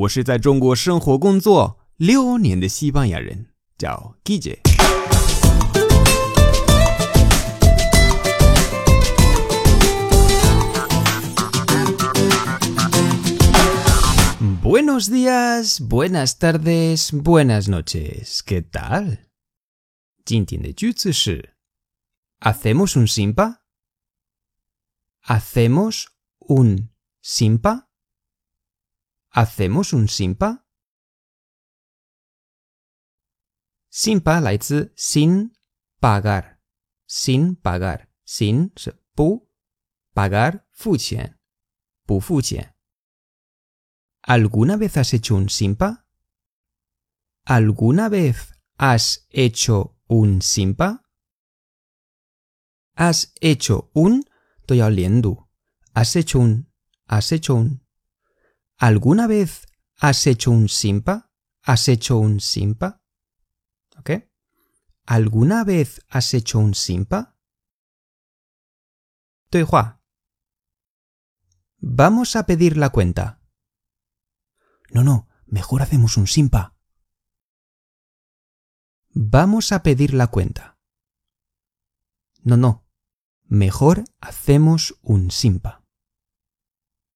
我是在中国生活工作六年的西班牙人，叫 Guille。Buenos días, buenas tardes, buenas noches. ¿Qué tal? 今天的句子是 ¿Hacemos un simpa? ¿Hacemos un simpa? ¿Hacemos un simpa? Simpa la sin pagar. Sin pagar. Sin se pu pagar fu. Pu fu ¿Alguna vez has hecho un simpa? ¿Alguna vez has hecho un simpa? Has hecho un Has hecho un. Has hecho un. ¿Alguna vez has hecho un simpa? ¿Has hecho un simpa? ¿Ok? ¿Alguna vez has hecho un simpa? 对话 Vamos a pedir la cuenta. No, no, mejor hacemos un simpa. Vamos a pedir la cuenta. No, no, mejor hacemos un simpa.